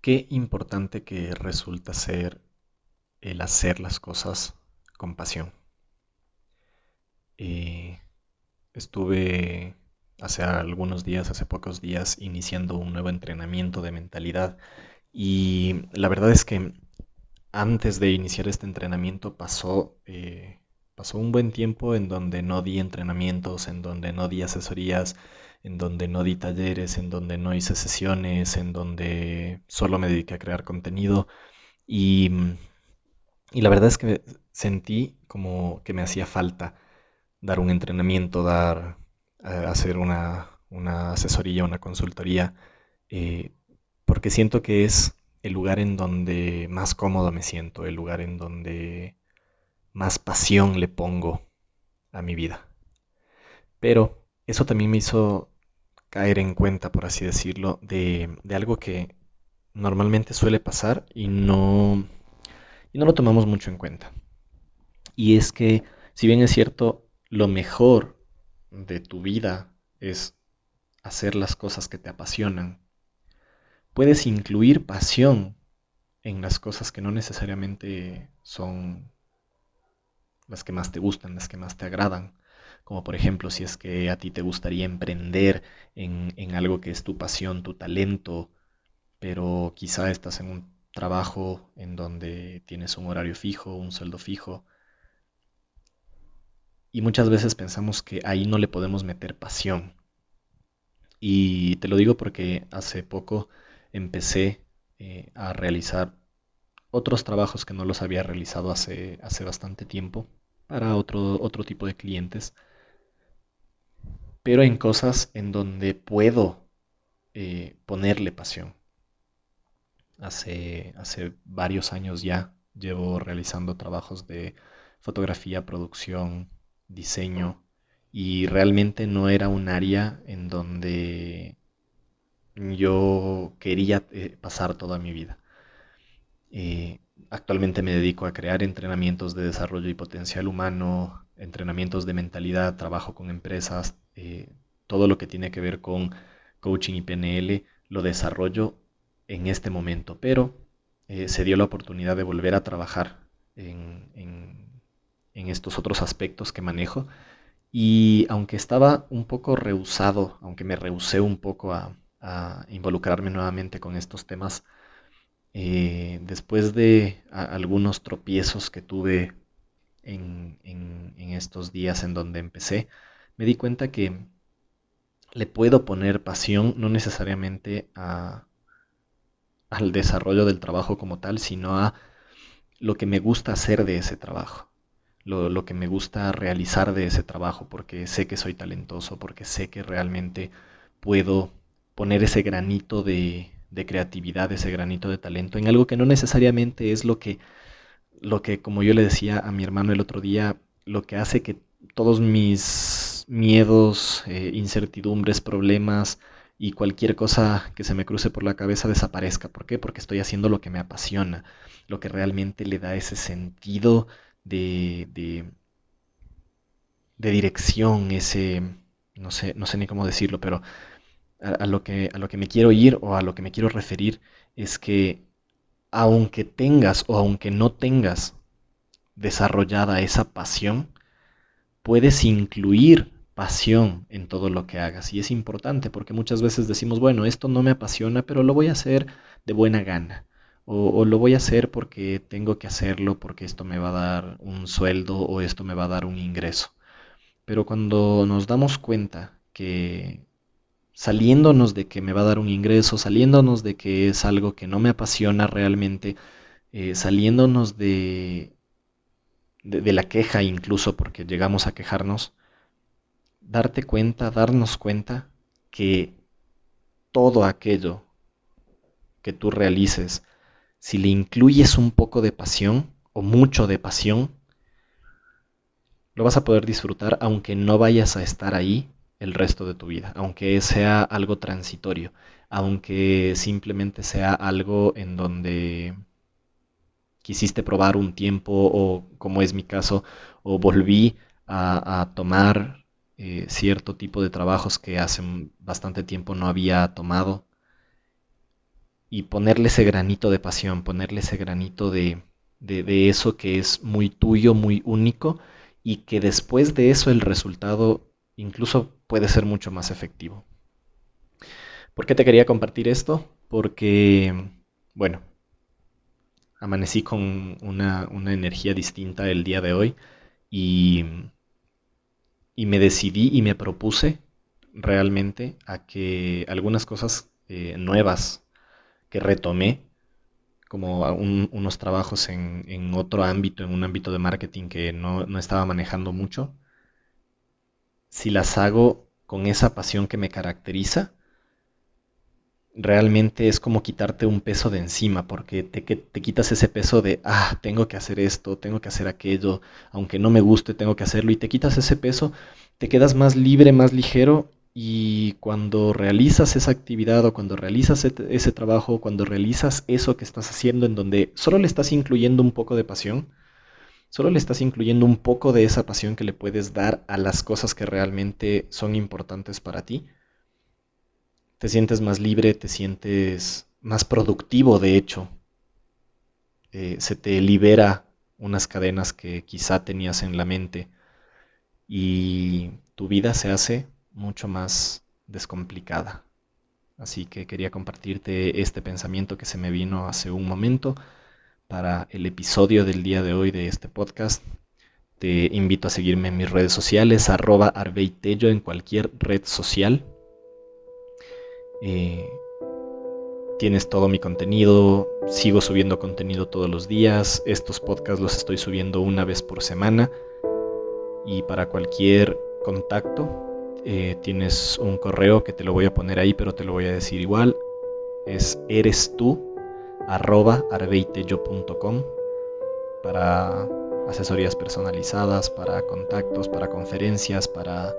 qué importante que resulta ser el hacer las cosas con pasión. Eh, estuve hace algunos días, hace pocos días, iniciando un nuevo entrenamiento de mentalidad y la verdad es que antes de iniciar este entrenamiento pasó, eh, pasó un buen tiempo en donde no di entrenamientos, en donde no di asesorías, en donde no di talleres, en donde no hice sesiones, en donde solo me dediqué a crear contenido. Y, y la verdad es que sentí como que me hacía falta dar un entrenamiento, dar, eh, hacer una, una, asesoría, una consultoría, eh, porque siento que es el lugar en donde más cómodo me siento, el lugar en donde más pasión le pongo a mi vida. Pero eso también me hizo caer en cuenta, por así decirlo, de, algo que normalmente suele pasar y no, lo tomamos mucho en cuenta. Y es que, si bien es cierto, lo mejor de tu vida es hacer las cosas que te apasionan, puedes incluir pasión en las cosas que no necesariamente son las que más te gustan, las que más te agradan como por ejemplo si es que a ti te gustaría emprender en, algo que es tu pasión, tu talento, pero quizá estás en un trabajo en donde tienes un horario fijo, un sueldo fijo, y muchas veces pensamos que ahí no le podemos meter pasión. Y te lo digo porque hace poco empecé eh, a realizar otros trabajos que no los había realizado hace, hace bastante tiempo para otro, otro tipo de clientes pero en cosas en donde puedo eh, ponerle pasión. Hace, hace varios años ya llevo realizando trabajos de fotografía, producción, diseño, y realmente no era un área en donde yo quería eh, pasar toda mi vida. Eh, actualmente me dedico a crear entrenamientos de desarrollo y potencial humano, entrenamientos de mentalidad, trabajo con empresas, eh, todo lo que tiene que ver con coaching y PNL lo desarrollo en este momento, pero eh, se dio la oportunidad de volver a trabajar en, estos otros aspectos que manejo. Y aunque estaba un poco rehusado, aunque me rehusé un poco a, involucrarme nuevamente con estos temas, eh, después de algunos tropiezos que tuve en, estos días en donde empecé, me di cuenta que le puedo poner pasión no necesariamente al desarrollo del trabajo como tal, sino a lo que me gusta hacer de ese trabajo, lo, que me gusta realizar de ese trabajo, porque sé que soy talentoso, porque sé que realmente puedo poner ese granito de, de creatividad, ese granito de talento en algo que no necesariamente es lo que lo que, como yo le decía a mi hermano el otro día, lo que hace que todos mis miedos, eh, incertidumbres, problemas y cualquier cosa que se me cruce por la cabeza desaparezca. ¿Por qué? Porque estoy haciendo lo que me apasiona, lo que realmente le da ese sentido de, de, de dirección, ese, no sé, no sé ni cómo decirlo, pero a, lo que, a lo que me quiero ir o a lo que me quiero referir es que aunque tengas o aunque no tengas desarrollada esa pasión, puedes incluir pasión en todo lo que hagas. Y es importante porque muchas veces decimos, bueno, esto no me apasiona, pero lo voy a hacer de buena gana. O, lo voy a hacer porque tengo que hacerlo, porque esto me va a dar un sueldo o esto me va a dar un ingreso. Pero cuando nos damos cuenta que saliéndonos de que me va a dar un ingreso, saliéndonos de que es algo que no me apasiona realmente, eh, saliéndonos de, de, la queja incluso, porque llegamos a quejarnos, darte cuenta, darnos cuenta que todo aquello que tú realices, si le incluyes un poco de pasión o mucho de pasión, lo vas a poder disfrutar aunque no vayas a estar ahí el resto de tu vida, aunque sea algo transitorio, aunque simplemente sea algo en donde quisiste probar un tiempo o como es mi caso, o volví a, tomar eh, cierto tipo de trabajos que hace bastante tiempo no había tomado. y ponerle ese granito de pasión, ponerle ese granito de, de, eso que es muy tuyo, muy único y que después de eso el resultado incluso puede ser mucho más efectivo. ¿Por qué te quería compartir esto? Porque, bueno, amanecí con una, energía distinta el día de hoy y, me decidí y me propuse realmente a que algunas cosas eh, nuevas que retomé, como unos trabajos en, otro ámbito, en un ámbito de marketing que no, no estaba manejando mucho, si las hago con esa pasión que me caracteriza, realmente es como quitarte un peso de encima, porque te, te, quitas ese peso de, ah, tengo que hacer esto, tengo que hacer aquello, aunque no me guste, tengo que hacerlo, y te quitas ese peso, te quedas más libre, más ligero, y cuando realizas esa actividad o cuando realizas ese trabajo, cuando realizas eso que estás haciendo en donde solo le estás incluyendo un poco de pasión, solo le estás incluyendo un poco de esa pasión que le puedes dar a las cosas que realmente son importantes para ti, te sientes más libre, te sientes más productivo, de hecho. Eh, se te libera unas cadenas que quizá tenías en la mente y tu vida se hace mucho más descomplicada. Así que quería compartirte este pensamiento que se me vino hace un momento para el episodio del día de hoy de este podcast. Te invito a seguirme en mis redes sociales, arroba arbeitello en cualquier red social. Eh, tienes todo mi contenido, sigo subiendo contenido todos los días, estos podcasts los estoy subiendo una vez por semana y para cualquier contacto eh, tienes un correo que te lo voy a poner ahí, pero te lo voy a decir igual, es eres tú arroba arbeitello.com para asesorías personalizadas, para contactos, para conferencias, para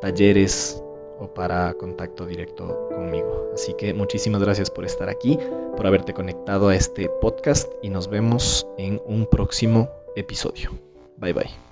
talleres, o para contacto directo conmigo. Así que muchísimas gracias por estar aquí, por haberte conectado a este podcast y nos vemos en un próximo episodio. Bye bye.